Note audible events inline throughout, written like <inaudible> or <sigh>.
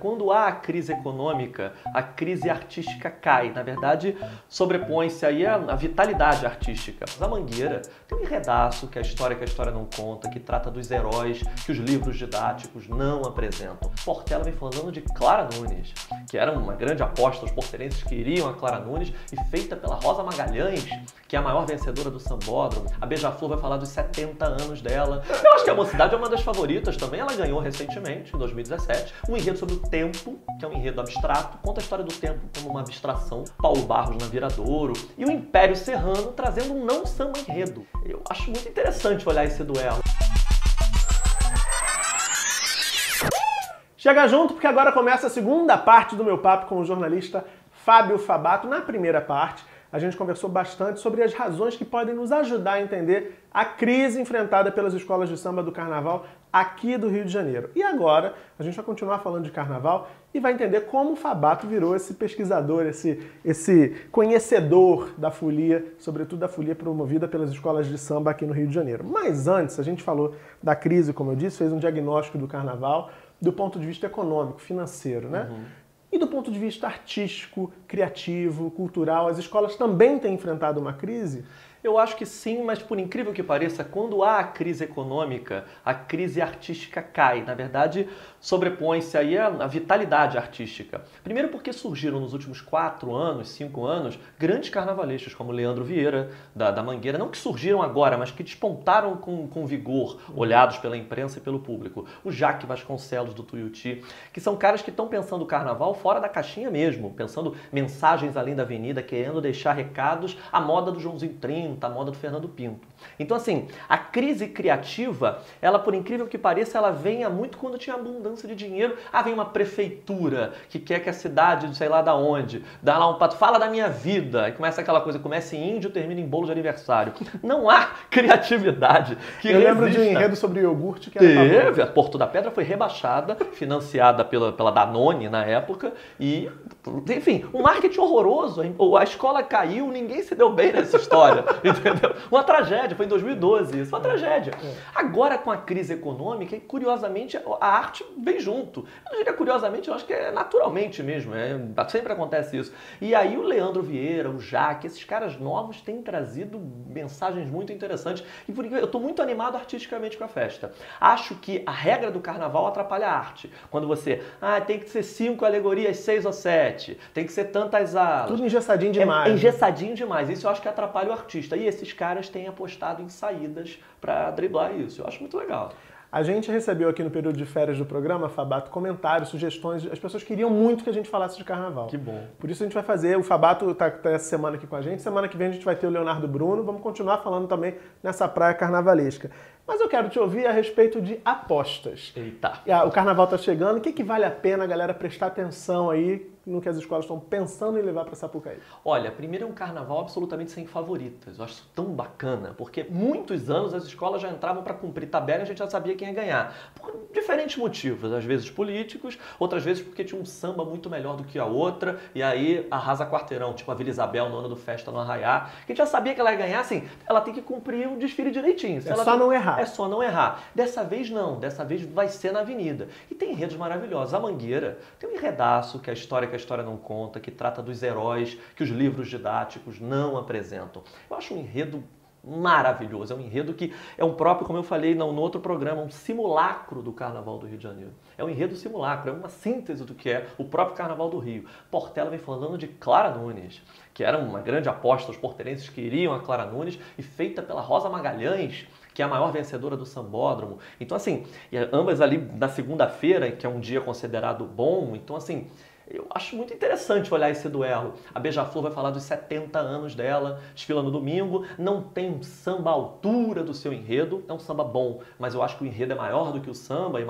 Quando há a crise econômica, a crise artística cai. Na verdade, sobrepõe-se aí a, a, vitalidade artística. A Mangueira tem um enredaço que é a história que a história não conta, que trata dos heróis que os livros didáticos não apresentam. Portela vem falando de Clara Nunes, que era uma grande aposta, os porterenses queriam a Clara Nunes, e feita pela Rosa Magalhães, que é a maior vencedora do Sambódromo. A Beija-Flor vai falar dos 70 anos dela. Eu acho que a Mocidade é uma das favoritas também, ela ganhou recentemente, em 2017, um enredo sobre o tempo, que é um enredo abstrato, conta a história do tempo como uma abstração. Paulo Barros na Viradouro e o Império Serrano trazendo um não samba enredo. Eu acho muito interessante olhar esse duelo. Chega junto porque agora começa a segunda parte do meu papo com o jornalista Fábio Fabato. Na primeira parte, a gente conversou bastante sobre as razões que podem nos ajudar a entender a crise enfrentada pelas escolas de samba do carnaval aqui do Rio de Janeiro. E agora, a gente vai continuar falando de carnaval e vai entender como o Fabato virou esse pesquisador, esse, esse conhecedor da folia, sobretudo da folia promovida pelas escolas de samba aqui no Rio de Janeiro. Mas antes, a gente falou da crise, como eu disse, fez um diagnóstico do carnaval do ponto de vista econômico, financeiro, né? Uhum. E do ponto de vista artístico, criativo, cultural, as escolas também têm enfrentado uma crise? Eu acho que sim, mas por incrível que pareça, quando há a crise econômica, a crise artística cai. Na verdade, sobrepõe-se aí a, a, vitalidade artística. Primeiro porque surgiram nos últimos quatro anos, cinco anos, grandes carnavalescos como Leandro Vieira, da, da Mangueira, não que surgiram agora, mas que despontaram com, com vigor, olhados pela imprensa e pelo público. O Jaque Vasconcelos, do Tuiuti, que são caras que estão pensando o carnaval fora da caixinha mesmo, pensando mensagens além da avenida, querendo deixar recados à moda do Joãozinho 30, Pinto, a moda do Fernando Pinto. Então, assim, a crise criativa, ela, por incrível que pareça, ela venha muito quando tinha abundância de dinheiro. Ah, vem uma prefeitura que quer que a cidade, sei lá da onde, dá lá um pato, fala da minha vida, e começa aquela coisa, começa em índio, termina em bolo de aniversário. Não há <laughs> criatividade que Eu resista. lembro de um enredo sobre iogurte que era Teve, a Porto da Pedra foi rebaixada, <laughs> financiada pela, pela Danone na época, e, enfim, um marketing horroroso. A escola caiu, ninguém se deu bem nessa história. <laughs> Entendeu? Uma tragédia, foi em 2012 isso, uma tragédia. É. Agora, com a crise econômica, curiosamente, a arte vem junto. Eu diria curiosamente, eu acho que é naturalmente mesmo, é, sempre acontece isso. E aí o Leandro Vieira, o Jaque, esses caras novos têm trazido mensagens muito interessantes. E por eu estou muito animado artisticamente com a festa. Acho que a regra do carnaval atrapalha a arte. Quando você, ah, tem que ser cinco alegorias, seis ou sete, tem que ser tantas alas. Tudo engessadinho demais. É, é engessadinho demais. Isso eu acho que atrapalha o artista. E esses caras têm apostado em saídas para driblar isso. Eu acho muito legal. A gente recebeu aqui no período de férias do programa, Fabato, comentários, sugestões. As pessoas queriam muito que a gente falasse de carnaval. Que bom. Por isso a gente vai fazer. O Fabato está tá essa semana aqui com a gente. Semana que vem a gente vai ter o Leonardo Bruno. Vamos continuar falando também nessa praia carnavalesca. Mas eu quero te ouvir a respeito de apostas. Eita. O carnaval está chegando. O que, que vale a pena a galera prestar atenção aí no que as escolas estão pensando em levar para Sapucaí? Olha, primeiro é um carnaval absolutamente sem favoritas. Eu acho isso tão bacana, porque muitos anos as escolas já entravam para cumprir tabela e a gente já sabia quem ia ganhar. Por diferentes motivos, às vezes políticos, outras vezes porque tinha um samba muito melhor do que a outra, e aí arrasa quarteirão, tipo a Vila Isabel no ano do Festa no Arraiá, que a gente já sabia que ela ia ganhar, assim, ela tem que cumprir o desfile direitinho. é só tem... não errar. É só não errar. Dessa vez não, dessa vez vai ser na avenida. E tem enredos maravilhosos. A Mangueira tem um enredaço, que é a história que a história não conta, que trata dos heróis que os livros didáticos não apresentam. Eu acho um enredo maravilhoso. É um enredo que é um próprio, como eu falei no, outro programa, um simulacro do Carnaval do Rio de Janeiro. É um enredo simulacro, é uma síntese do que é o próprio Carnaval do Rio. Portela vem falando de Clara Nunes, que era uma grande aposta, os porterenses queriam a Clara Nunes, e feita pela Rosa Magalhães, que é a maior vencedora do Sambódromo. Então, assim, ambas ali na segunda-feira, que é um dia considerado bom, então, assim, eu acho muito interessante olhar esse duelo. A Beija-Flor vai falar dos 70 anos dela, desfila no domingo. Não tem um samba à altura do seu enredo, é um samba bom, mas eu acho que o enredo é maior do que o samba.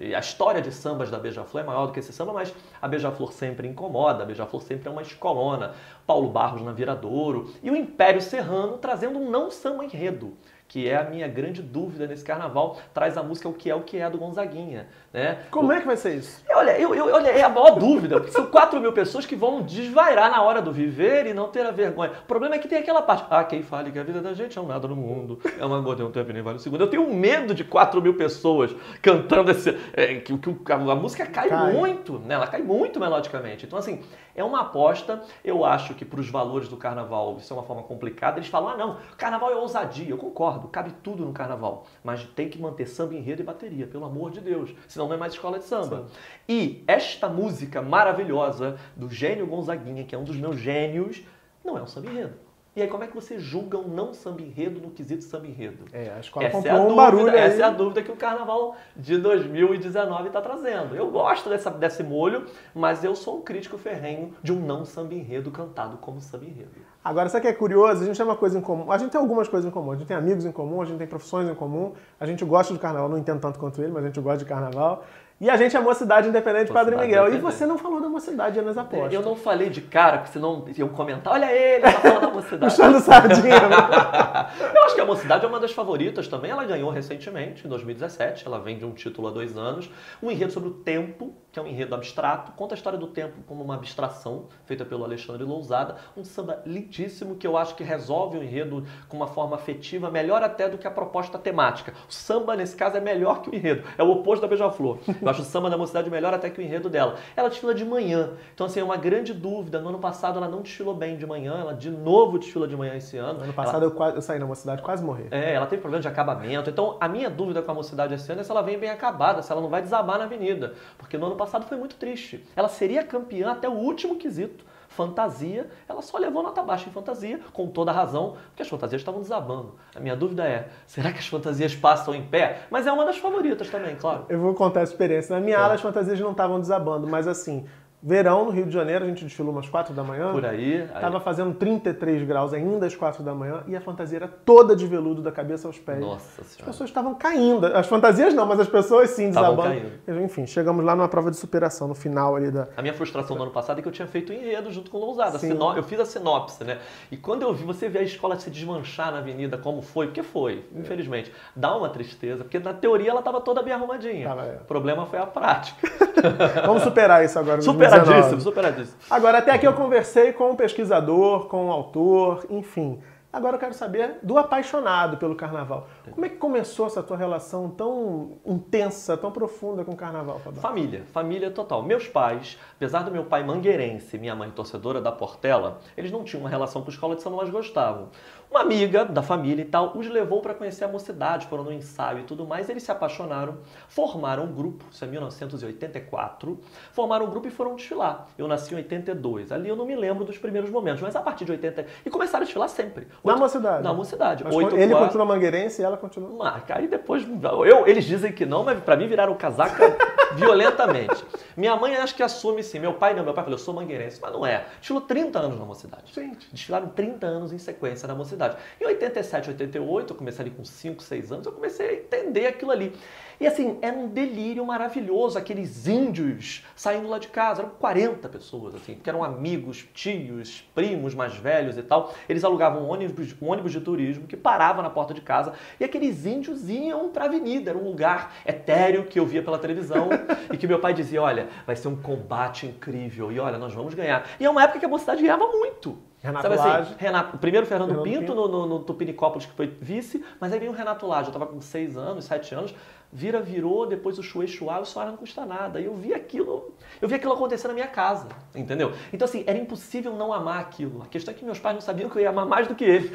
E a história de sambas da Beija-Flor é maior do que esse samba, mas a Beija-Flor sempre incomoda, a Beija-Flor sempre é uma escolona. Paulo Barros na Viradouro e o Império Serrano trazendo um não samba enredo que é a minha grande dúvida nesse carnaval, traz a música O Que É O Que É do Gonzaguinha. Né? Como é que vai ser isso? Olha, eu, eu, olha, é a maior dúvida, porque são 4 mil pessoas que vão desvairar na hora do viver e não ter a vergonha. O problema é que tem aquela parte, ah, quem fale que a vida da gente é um nada no mundo, é uma gota, é um tempo nem vale um segundo. Eu tenho medo de 4 mil pessoas cantando esse... É, que, que a, a, música cai, cai, muito, né? Ela cai muito melodicamente. Então, assim, é uma aposta. Eu acho que para os valores do carnaval isso é uma forma complicada. Eles falam, ah, não, carnaval é ousadia. Eu concordo, cabe tudo no carnaval. Mas tem que manter samba, enredo e bateria, pelo amor de Deus. Senão não é mais escola de samba. Sim. E esta música maravilhosa do gênio Gonzaguinha, que é um dos meus gênios, não é um samba enredo. E aí, como é que você julga um não samba enredo no quesito samba enredo? É, a escola essa comprou é a um dúvida, barulho Essa aí. é a dúvida que o carnaval de 2019 está trazendo. Eu gosto dessa, desse molho, mas eu sou um crítico ferrenho de um não samba enredo cantado como samba enredo. Agora, sabe o que é curioso? A gente tem uma coisa em comum. A gente tem algumas coisas em comum. A gente tem amigos em comum, a gente tem profissões em comum. A gente gosta do carnaval, não entendo tanto quanto ele, mas a gente gosta de carnaval. E a gente é Mocidade Independente Padre Miguel. E você não falou da Mocidade nas apostas. Eu não falei de cara, porque senão iam comentar, olha ele, tá falando da Mocidade. Puxando sardinha. <laughs> eu acho que a Mocidade é uma das favoritas também. Ela ganhou recentemente, em 2017. Ela vem de um título há dois anos. Um enredo sobre o tempo, que é um enredo abstrato. Conta a história do tempo como uma abstração, feita pelo Alexandre Lousada. Um samba lindíssimo que eu acho que resolve o enredo com uma forma afetiva, melhor até do que a proposta temática. O samba, nesse caso, é melhor que o enredo. É o oposto da Beija-Flor. Eu acho o samba da mocidade melhor até que o enredo dela. Ela desfila de manhã. Então, assim, é uma grande dúvida. No ano passado ela não desfilou bem de manhã, ela de novo desfila de manhã esse ano. No ano passado ela... eu, quase, eu saí na mocidade quase morri. É, ela teve problema de acabamento. Então, a minha dúvida com a mocidade esse ano é se ela vem bem acabada, se ela não vai desabar na avenida. Porque no ano passado foi muito triste. Ela seria campeã até o último quesito fantasia, ela só levou nota baixa em fantasia, com toda a razão, porque as fantasias estavam desabando. A minha dúvida é, será que as fantasias passam em pé? Mas é uma das favoritas também, claro. Eu vou contar a experiência. Na minha é. ala as fantasias não estavam desabando, mas assim, Verão no Rio de Janeiro, a gente desfilou umas 4 da manhã. Por aí. Tava aí. fazendo 33 graus ainda às 4 da manhã e a fantasia era toda de veludo da cabeça aos pés. Nossa Senhora. As pessoas estavam caindo. As fantasias não, mas as pessoas sim desabando. Caindo. Enfim, chegamos lá numa prova de superação, no final ali da. A minha frustração do ano passado é que eu tinha feito enredo junto com o Lousada. Sinop... Eu fiz a sinopse, né? E quando eu vi você ver a escola se desmanchar na avenida, como foi, porque foi, infelizmente, dá uma tristeza, porque na teoria ela estava toda bem arrumadinha. é. O problema foi a prática. <laughs> Vamos superar isso agora. <laughs> Superadíssimo, superadíssimo. Agora, até aqui eu conversei com um pesquisador, com um autor, enfim. Agora eu quero saber do apaixonado pelo carnaval. Como é que começou essa tua relação tão intensa, tão profunda com o carnaval, Fabio? Família, família total. Meus pais, apesar do meu pai mangueirense e minha mãe torcedora da Portela, eles não tinham uma relação com a escola de samba, mas gostavam. Uma amiga da família e tal os levou para conhecer a mocidade, foram no ensaio e tudo mais. Eles se apaixonaram, formaram um grupo, isso é 1984. Formaram um grupo e foram desfilar. Eu nasci em 82. Ali eu não me lembro dos primeiros momentos, mas a partir de 80. E começaram a desfilar sempre. Na mocidade? Na mocidade. Mas Oito, ele quatro... continua mangueirense e ela continua. Mas, aí depois. Eu, eles dizem que não, mas para mim viraram casaca violentamente. Minha mãe acho que assume sim. Meu pai não. Meu pai falou, eu sou mangueirense. Mas não é. Desfilou 30 anos na mocidade. Gente. Desfilaram 30 anos em sequência na mocidade. Em 87, 88, eu comecei ali com 5, 6 anos, eu comecei a entender aquilo ali. E assim, era um delírio maravilhoso, aqueles índios saindo lá de casa, eram 40 pessoas, assim, que eram amigos, tios, primos mais velhos e tal. Eles alugavam um ônibus, um ônibus de turismo que parava na porta de casa e aqueles índios iam para a avenida, era um lugar etéreo que eu via pela televisão <laughs> e que meu pai dizia, olha, vai ser um combate incrível e olha, nós vamos ganhar. E é uma época que a mocidade ganhava muito. Renato Sabe assim, Lage. Renato, primeiro Fernando, Fernando Pinto, Pinto. No, no, no Tupinicópolis, que foi vice, mas aí veio o Renato Lage, eu estava com 6 anos, 7 anos, vira, virou, depois o Chuê Chuá, o Soara não custa nada. E eu vi aquilo, eu vi aquilo acontecer na minha casa, entendeu? Então, assim, era impossível não amar aquilo. A questão é que meus pais não sabiam que eu ia amar mais do que eles.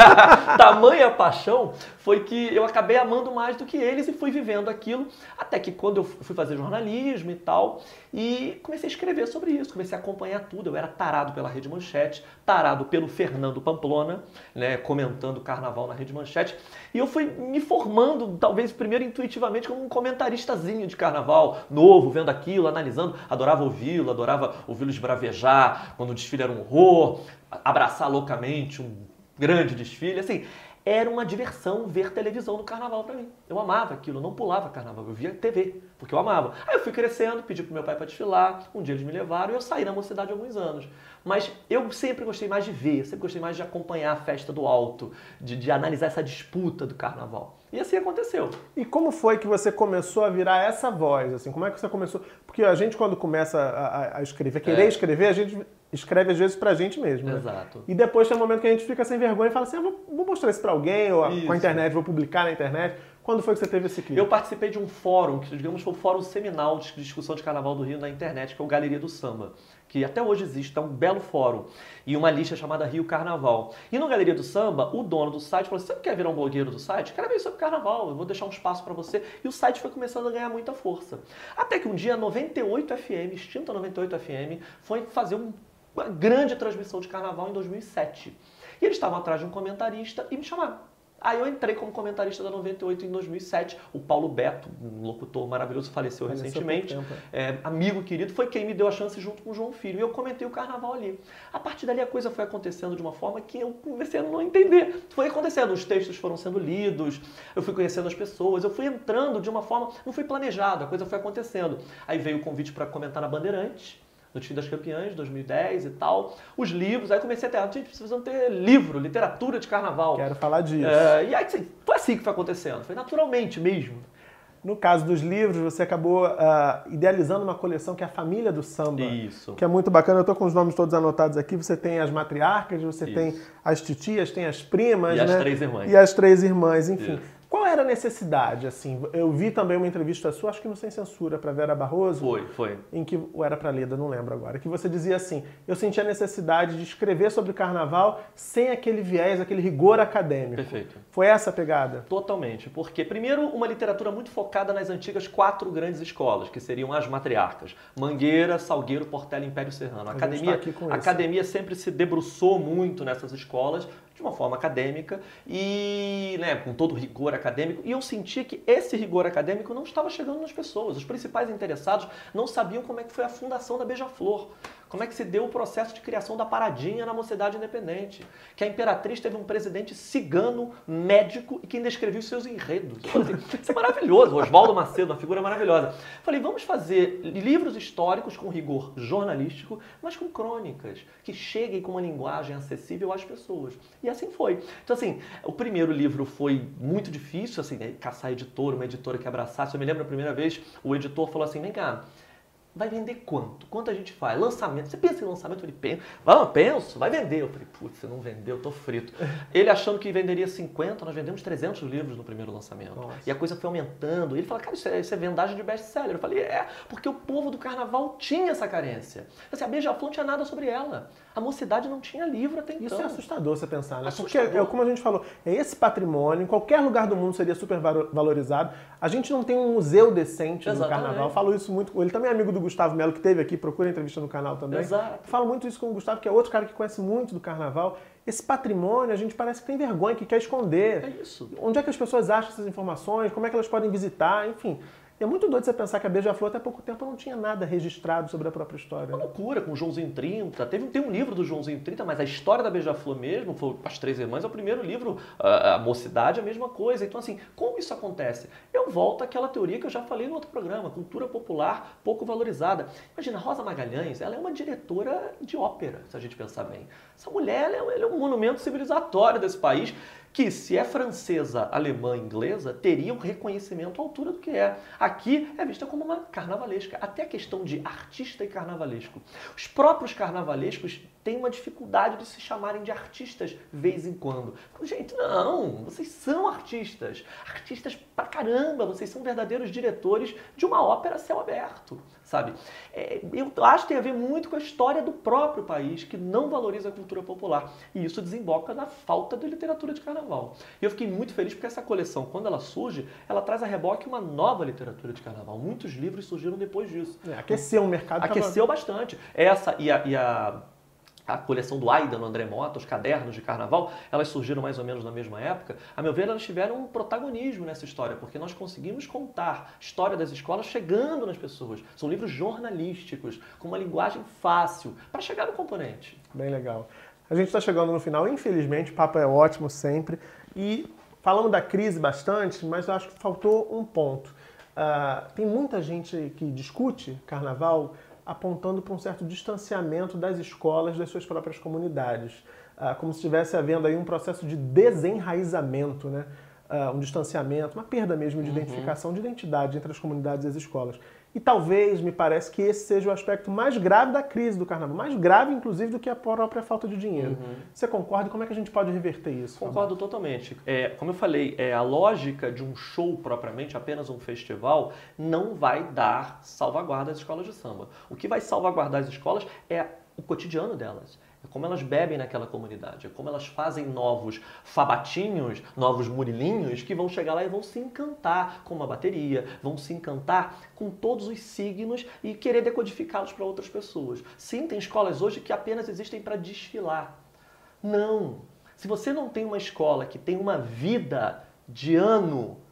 <laughs> Tamanha paixão foi que eu acabei amando mais do que eles e fui vivendo aquilo, até que quando eu fui fazer jornalismo e tal, e comecei a escrever sobre isso, comecei a acompanhar tudo. Eu era tarado pela Rede Manchete, tarado pelo Fernando Pamplona, né, comentando carnaval na Rede Manchete, e eu fui me formando, talvez primeiro intuitivamente, como um comentaristazinho de carnaval, novo, vendo aquilo, analisando. Adorava ouvi-lo, adorava ouvi-lo esbravejar quando o desfile era um horror, abraçar loucamente um grande desfile. Assim, era uma diversão ver televisão no carnaval para mim. Eu amava aquilo, eu não pulava carnaval, eu via TV, porque eu amava. Aí eu fui crescendo, pedi pro meu pai para desfilar, um dia eles me levaram e eu saí na mocidade há alguns anos. Mas eu sempre gostei mais de ver, sempre gostei mais de acompanhar a festa do alto, de, de analisar essa disputa do carnaval. E assim aconteceu. E como foi que você começou a virar essa voz? Assim, como é que você começou? Porque a gente, quando começa a, a escrever, querer é. escrever, a gente escreve às vezes pra gente mesmo. Né? Exato. E depois tem um momento que a gente fica sem vergonha e fala assim: ah, vou, vou mostrar isso pra alguém, ou isso. com a internet, vou publicar na internet. Quando foi que você teve esse clipe? Eu participei de um fórum, que digamos foi o fórum seminal de discussão de carnaval do Rio na internet, que é o Galeria do Samba, que até hoje existe, é um belo fórum, e uma lista chamada Rio Carnaval. E no Galeria do Samba, o dono do site falou: Você quer virar um blogueiro do site? Quero ver sobre carnaval, eu vou deixar um espaço para você. E o site foi começando a ganhar muita força. Até que um dia, 98 FM, extinta 98 FM, foi fazer um uma grande transmissão de carnaval em 2007. E eles estavam atrás de um comentarista e me chamaram. Aí eu entrei como comentarista da 98 em 2007. O Paulo Beto, um locutor maravilhoso, faleceu, recentemente. É, amigo querido, foi quem me deu a chance junto com o João Filho. E eu comentei o carnaval ali. A partir dali a coisa foi acontecendo de uma forma que eu comecei a não entender. Foi acontecendo, os textos foram sendo lidos, eu fui conhecendo as pessoas, eu fui entrando de uma forma, não foi planejado, a coisa foi acontecendo. Aí veio o convite para comentar na Bandeirantes no Time das Campeãs, 2010 e tal. Os livros, aí comecei a ter, gente, precisam ter livro, literatura de carnaval. Quero falar disso. É, e aí assim, foi assim que foi acontecendo, foi naturalmente mesmo. No caso dos livros, você acabou uh, idealizando uma coleção que é a Família do Samba. Isso. Que é muito bacana. Eu estou com os nomes todos anotados aqui. Você tem as matriarcas, você Isso. tem as titias, tem as primas. E né? as três irmãs. E as três irmãs, enfim. Isso. Qual era a necessidade, assim? Eu vi também uma entrevista sua, acho que não Sem Censura, para Vera Barroso. Foi, foi. Em que, ou era para Leda, não lembro agora, que você dizia assim, eu senti a necessidade de escrever sobre carnaval sem aquele viés, aquele rigor acadêmico. Perfeito. Foi essa a pegada? Totalmente, porque primeiro uma literatura muito focada nas antigas quatro grandes escolas, que seriam as matriarcas, Mangueira, Salgueiro, Portela e Império Serrano. A, a academia, tá a academia sempre se debruçou muito nessas escolas, de uma forma acadêmica e né, com todo rigor acadêmico. E eu sentia que esse rigor acadêmico não estava chegando nas pessoas. Os principais interessados não sabiam como é que foi a fundação da Beija-Flor. Como é que se deu o processo de criação da paradinha na mocidade independente? Que a imperatriz teve um presidente cigano, médico e que ainda escrevia os seus enredos. <laughs> Isso é maravilhoso. Oswaldo Macedo, uma figura maravilhosa. Falei, vamos fazer livros históricos com rigor jornalístico, mas com crônicas, que cheguem com uma linguagem acessível às pessoas. E assim foi. Então, assim, o primeiro livro foi muito difícil, assim, né, caçar editor, uma editora que abraçasse. Eu me lembro a primeira vez, o editor falou assim, vem cá, vai vender quanto? Quanto a gente faz? Lançamento. Você pensa em lançamento? Eu falei, penso. Vamos, penso, vai vender. Eu falei, putz, você não vendeu, eu tô frito. <laughs> Ele achando que venderia 50, nós vendemos 300 livros no primeiro lançamento. Nossa. E a coisa foi aumentando. E ele falou, cara, isso é, isso é vendagem de best-seller. Eu falei, é, porque o povo do carnaval tinha essa carência. Assim, a Beija-Flor não tinha nada sobre ela. A mocidade não tinha livro até então. Isso é assustador você pensar, né? Assustador. Porque, é, como a gente falou, é esse patrimônio, em qualquer lugar do mundo seria super valorizado. A gente não tem um museu decente Exatamente. no carnaval. Eu falo isso muito com ele. Também é amigo do Gustavo Melo, que teve aqui, procura entrevista no canal também. Exato. Falo muito isso com o Gustavo, que é outro cara que conhece muito do carnaval. Esse patrimônio, a gente parece que tem vergonha, que quer esconder. É isso. Onde é que as pessoas acham essas informações? Como é que elas podem visitar? Enfim. É muito doido você pensar que a Beija-Flor até pouco tempo não tinha nada registrado sobre a própria história. Uma loucura, com o Joãozinho 30. Teve, tem um livro do Joãozinho 30, mas a história da Beija-Flor mesmo, foi As Três Irmãs, é o primeiro livro. A, a Mocidade é a mesma coisa. Então, assim, como isso acontece? Eu volto àquela teoria que eu já falei no outro programa, cultura popular pouco valorizada. Imagina, Rosa Magalhães, ela é uma diretora de ópera, se a gente pensar bem. Essa mulher, ela é, ela é um monumento civilizatório desse país que se é francesa, alemã, inglesa, teria um reconhecimento à altura do que é. Aqui é vista como uma carnavalesca. Até a questão de artista e carnavalesco. Os próprios carnavalescos têm uma dificuldade de se chamarem de artistas vez em quando. Gente, não, vocês são artistas. Artistas pra caramba, vocês são verdadeiros diretores de uma ópera céu aberto sabe? É, eu acho que tem a ver muito com a história do próprio país, que não valoriza a cultura popular. E isso desemboca na falta de literatura de carnaval. E eu fiquei muito feliz porque essa coleção, quando ela surge, ela traz a reboque uma nova literatura de carnaval. Muitos livros surgiram depois disso. É, aqueceu o mercado. Aqueceu bastante. Essa e a, e a a coleção do Aida no André Mota, os cadernos de carnaval, elas surgiram mais ou menos na mesma época. A meu ver, elas tiveram um protagonismo nessa história, porque nós conseguimos contar história das escolas chegando nas pessoas. São livros jornalísticos, com uma linguagem fácil, para chegar no componente. Bem legal. A gente está chegando no final, infelizmente, o papo é ótimo sempre. E falamos da crise bastante, mas eu acho que faltou um ponto. Uh, tem muita gente que discute carnaval apontando para um certo distanciamento das escolas das suas próprias comunidades, uh, como se estivesse havendo aí um processo de desenraizamento, né? Uh, um distanciamento, uma perda mesmo de uhum. identificação, de identidade entre as comunidades e as escolas. E talvez, me parece que esse seja o aspecto mais grave da crise do carnaval, mais grave, inclusive, do que a própria falta de dinheiro. Uhum. Você concorda? Como é que a gente pode reverter isso? Concordo totalmente. É, como eu falei, é, a lógica de um show propriamente, apenas um festival, não vai dar salvaguarda às escolas de samba. O que vai salvaguardar as escolas é o cotidiano delas é como elas bebem naquela comunidade, é como elas fazem novos fabatinhos, novos murilinhos que vão chegar lá e vão se encantar com uma bateria, vão se encantar com todos os signos e querer decodificá-los para outras pessoas. Sim, tem escolas hoje que apenas existem para desfilar. Não! Se você não tem uma escola que tem uma vida de ano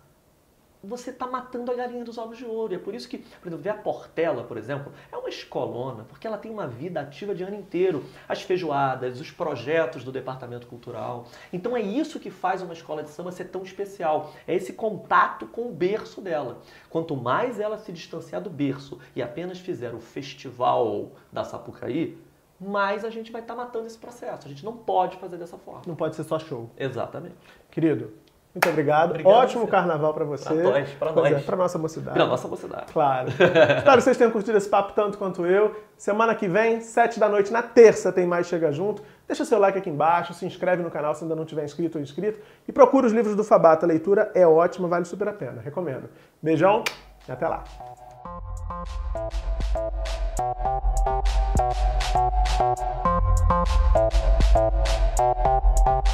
você está matando a galinha dos ovos de ouro. E é por isso que, por exemplo, ver a Portela, por exemplo, é uma escolona, porque ela tem uma vida ativa de ano inteiro. As feijoadas, os projetos do departamento cultural. Então é isso que faz uma escola de samba ser tão especial. É esse contato com o berço dela. Quanto mais ela se distanciar do berço e apenas fizer o festival da Sapucaí, mais a gente vai estar tá matando esse processo. A gente não pode fazer dessa forma. Não pode ser só show. Exatamente. Querido, muito obrigado. obrigado Ótimo carnaval para você. Para nós, para nós. É, para nossa mocidade. Para nossa mocidade. Claro. <laughs> Espero que vocês tenham curtido esse papo tanto quanto eu. Semana que vem, sete da noite, na terça, tem mais Chega Junto. Deixa seu like aqui embaixo, se inscreve no canal se ainda não tiver inscrito ou inscrito. E procura os livros do Fabata. A leitura é ótima, vale super a pena. Recomendo. Beijão e até lá. Thank